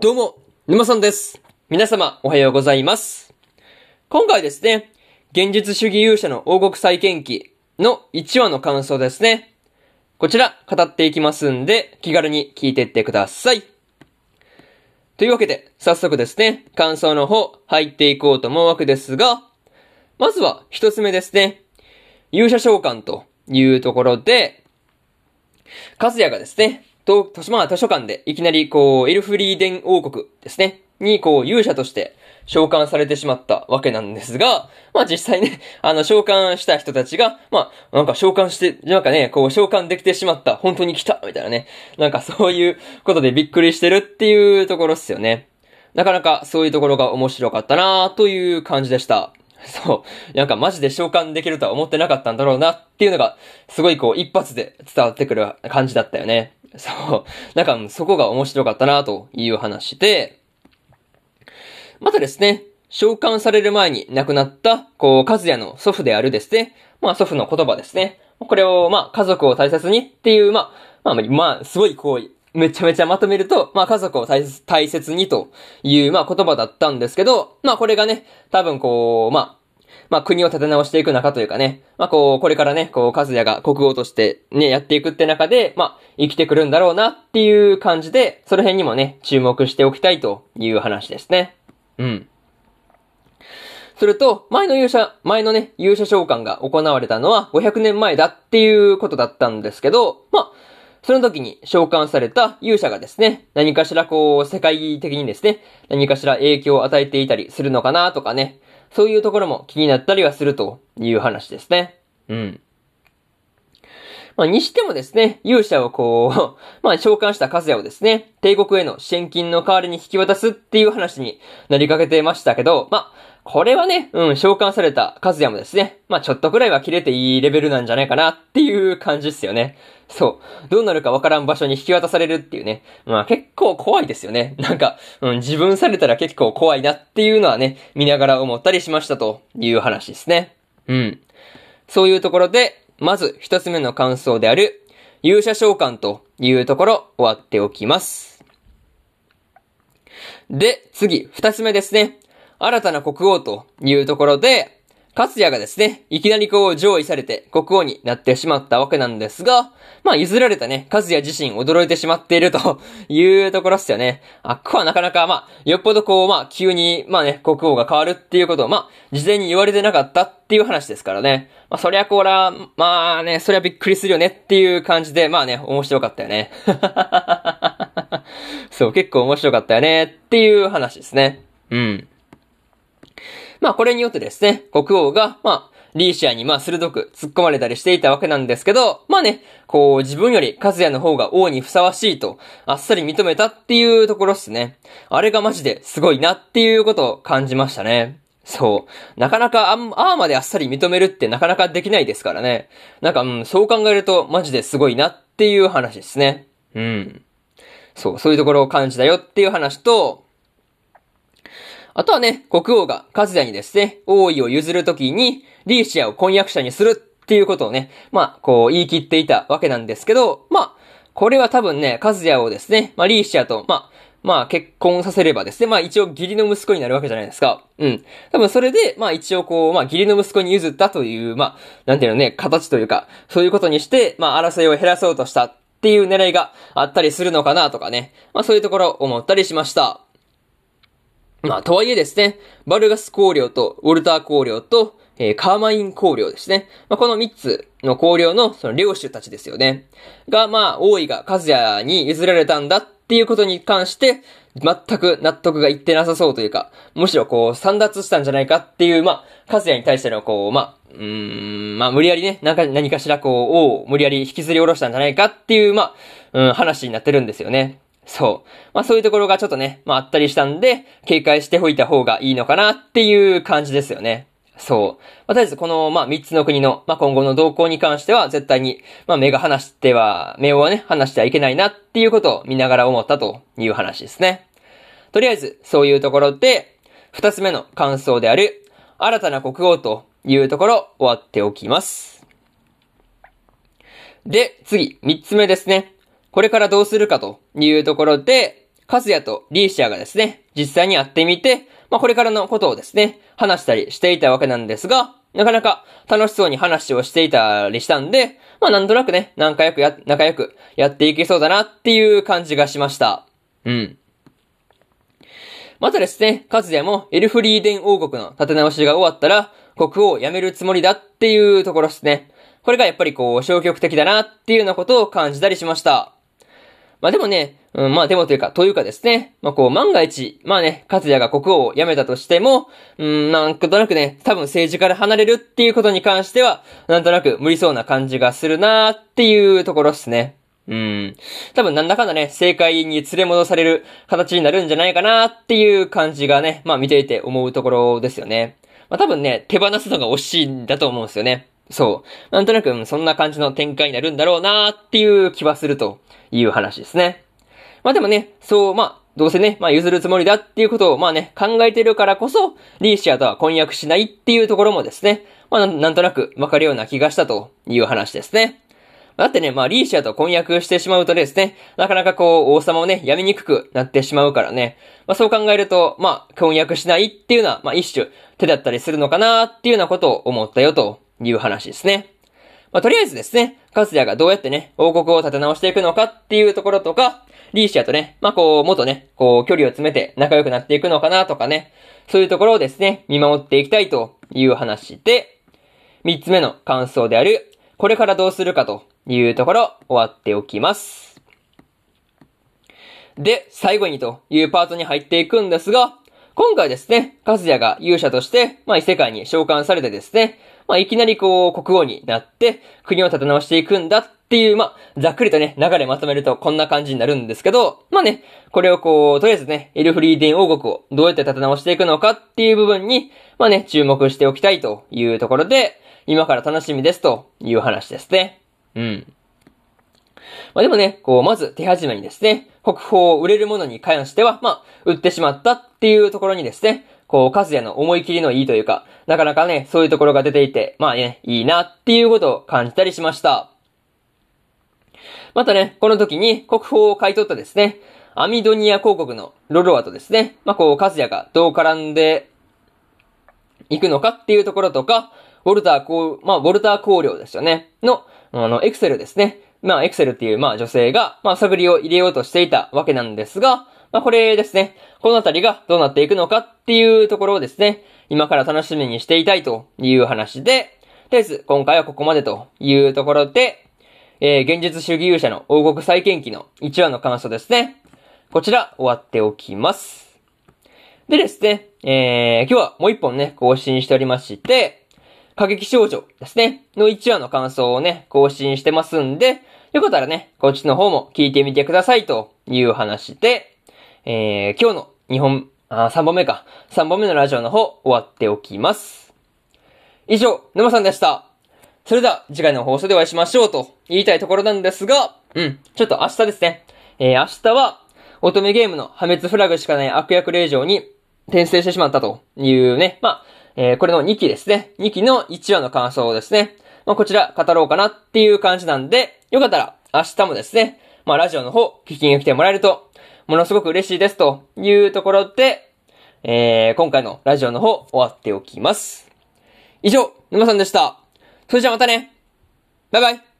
どうも、沼さんです。皆様、おはようございます。今回ですね、現実主義勇者の王国再建記の1話の感想ですね。こちら、語っていきますんで、気軽に聞いていってください。というわけで、早速ですね、感想の方、入っていこうと思うわけですが、まずは、一つ目ですね。勇者召喚というところで、カズヤがですね、と、図書、まあ、図書館でいきなりこう、エルフリーデン王国ですね、にこう、勇者として召喚されてしまったわけなんですが、まあ実際ね、あの、召喚した人たちが、まあ、なんか召喚して、なんかね、こう、召喚できてしまった、本当に来たみたいなね、なんかそういうことでびっくりしてるっていうところっすよね。なかなかそういうところが面白かったなという感じでした。そう。なんかマジで召喚できるとは思ってなかったんだろうなっていうのが、すごいこう一発で伝わってくる感じだったよね。そう。なんかそこが面白かったなという話で、またですね、召喚される前に亡くなった、こう、カズヤの祖父であるですね、まあ祖父の言葉ですね。これを、まあ家族を大切にっていう、まあ、まあ、まあ、すごいこう、めちゃめちゃまとめると、まあ家族を大切大切にという、まあ言葉だったんですけど、まあこれがね、多分こう、まあ、まあ国を立て直していく中というかね、まあこう、これからね、こう、カズヤが国王としてね、やっていくって中で、まあ生きてくるんだろうなっていう感じで、その辺にもね、注目しておきたいという話ですね。うん。すると、前の勇者、前のね、勇者召喚が行われたのは500年前だっていうことだったんですけど、まあ、その時に召喚された勇者がですね、何かしらこう、世界的にですね、何かしら影響を与えていたりするのかなとかね、そういうところも気になったりはするという話ですね。うん。まあ、にしてもですね、勇者をこう、まあ、召喚したカズヤをですね、帝国への支援金の代わりに引き渡すっていう話になりかけてましたけど、まあ、これはね、うん、召喚されたカズヤもですね、まあ、ちょっとくらいは切れていいレベルなんじゃないかなっていう感じですよね。そう。どうなるかわからん場所に引き渡されるっていうね。まあ結構怖いですよね。なんか、うん、自分されたら結構怖いなっていうのはね、見ながら思ったりしましたという話ですね。うん。そういうところで、まず一つ目の感想である、勇者召喚というところ終わっておきます。で、次、二つ目ですね。新たな国王というところで、カツヤがですね、いきなりこう上位されて国王になってしまったわけなんですが、まあ譲られたね、カズヤ自身驚いてしまっていると いうところっすよね。あっこはなかなかまあ、よっぽどこうまあ急にまあね、国王が変わるっていうことをまあ、事前に言われてなかったっていう話ですからね。まあそりゃこら、まあね、そりゃびっくりするよねっていう感じで、まあね、面白かったよね。そう、結構面白かったよねっていう話ですね。うん。まあこれによってですね、国王が、まあ、リーシアにまあ鋭く突っ込まれたりしていたわけなんですけど、まあね、こう自分よりカズヤの方が王にふさわしいと、あっさり認めたっていうところっすね。あれがマジですごいなっていうことを感じましたね。そう。なかなかあん、ああまであっさり認めるってなかなかできないですからね。なんか、うん、そう考えるとマジですごいなっていう話ですね。うん。そう、そういうところを感じたよっていう話と、あとはね、国王がカズヤにですね、王位を譲るときに、リーシアを婚約者にするっていうことをね、まあ、こう言い切っていたわけなんですけど、まあ、これは多分ね、カズヤをですね、まあ、リーシアと、まあ、まあ、結婚させればですね、まあ一応義理の息子になるわけじゃないですか。うん。多分それで、まあ一応こう、まあ義理の息子に譲ったという、まあ、なんていうのね、形というか、そういうことにして、まあ争いを減らそうとしたっていう狙いがあったりするのかなとかね。まあそういうところ思ったりしました。まあ、とはいえですね、バルガス公領とウォルター公領と、えーカーマイン公領ですね。まあ、この三つの公領のその領主たちですよね。が、まあ、王位がカズヤに譲られたんだっていうことに関して、全く納得がいってなさそうというか、むしろこう、散奪したんじゃないかっていう、まあ、カズヤに対してのこう、まあ、うーん、まあ、無理やりね、なんか、何かしらこう、王を無理やり引きずり下ろしたんじゃないかっていう、まあ、うん、話になってるんですよね。そう。まあそういうところがちょっとね、まああったりしたんで、警戒しておいた方がいいのかなっていう感じですよね。そう。まあ、とりあえずこの、まあ三つの国の、まあ今後の動向に関しては絶対に、まあ目が離しては、目をね、離してはいけないなっていうことを見ながら思ったという話ですね。とりあえず、そういうところで、二つ目の感想である、新たな国王というところ、終わっておきます。で、次、三つ目ですね。これからどうするかというところで、カズヤとリーシアがですね、実際に会ってみて、まあこれからのことをですね、話したりしていたわけなんですが、なかなか楽しそうに話をしていたりしたんで、まあなんとなくね、仲良くや、仲良くやっていけそうだなっていう感じがしました。うん。またですね、カズヤもエルフリーデン王国の立て直しが終わったら、国王を辞めるつもりだっていうところですね。これがやっぱりこう、消極的だなっていうようなことを感じたりしました。まあでもね、うん、まあでもというか、というかですね、まあこう、万が一、まあね、勝也が国王を辞めたとしても、うん、なんとなくね、多分政治から離れるっていうことに関しては、なんとなく無理そうな感じがするなーっていうところですね。うん。多分なんだかんだね、正解に連れ戻される形になるんじゃないかなっていう感じがね、まあ見ていて思うところですよね。まあ多分ね、手放すのが惜しいんだと思うんですよね。そう。なんとなく、そんな感じの展開になるんだろうなーっていう気はするという話ですね。まあでもね、そう、まあ、どうせね、まあ譲るつもりだっていうことを、まあね、考えてるからこそ、リーシアとは婚約しないっていうところもですね、まあなんとなくわかるような気がしたという話ですね。だってね、まあ、リーシアと婚約してしまうとですね、なかなかこう、王様をね、やめにくくなってしまうからね。まあ、そう考えると、まあ、婚約しないっていうのは、まあ、一種、手だったりするのかなっていうようなことを思ったよという話ですね。まあ、とりあえずですね、カスヤがどうやってね、王国を立て直していくのかっていうところとか、リーシアとね、まあ、こう、もっとね、こう、距離を詰めて仲良くなっていくのかなとかね、そういうところをですね、見守っていきたいという話で、三つ目の感想である、これからどうするかというところ、終わっておきます。で、最後にというパートに入っていくんですが、今回ですね、カズヤが勇者として、まあ異世界に召喚されてですね、まあいきなりこう国王になって、国を立て直していくんだっていう、まあ、ざっくりとね、流れまとめるとこんな感じになるんですけど、まあね、これをこう、とりあえずね、エルフリーデン王国をどうやって立て直していくのかっていう部分に、まあね、注目しておきたいというところで、今から楽しみですという話ですね。うん。まあでもね、こう、まず手始めにですね、国宝を売れるものに関しては、まあ、売ってしまったっていうところにですね、こう、カズヤの思い切りのいいというか、なかなかね、そういうところが出ていて、まあね、いいなっていうことを感じたりしました。またね、この時に国宝を買い取ったですね、アミドニア広告のロロアとですね、まあこう、カズヤがどう絡んでいくのかっていうところとか、ウォルターこう、まあ、ウォルター光陵ですよね、の、あの、エクセルですね。まあ、エクセルっていう、まあ、女性が、まあ、探りを入れようとしていたわけなんですが、まあ、これですね、このあたりがどうなっていくのかっていうところをですね、今から楽しみにしていたいという話で、とりあえず、今回はここまでというところで、えー、現実主義勇者の王国再建記の1話の感想ですね。こちら、終わっておきます。でですね、えー、今日はもう一本ね、更新しておりまして、過激少女ですね、の1話の感想をね、更新してますんで、よかったらね、こっちの方も聞いてみてくださいという話で、えー、今日の2本、あ、3本目か。3本目のラジオの方、終わっておきます。以上、沼さんでした。それでは、次回の放送でお会いしましょうと言いたいところなんですが、うん、ちょっと明日ですね。えー、明日は、乙女ゲームの破滅フラグしかない悪役令状に転生してしまったというね、まあ、えー、これの2期ですね。2期の1話の感想をですね。まあ、こちら語ろうかなっていう感じなんで、よかったら明日もですね、まあ、ラジオの方聞きに来てもらえると、ものすごく嬉しいですというところで、えー、今回のラジオの方終わっておきます。以上、沼さんでした。それじゃあまたね。バイバイ。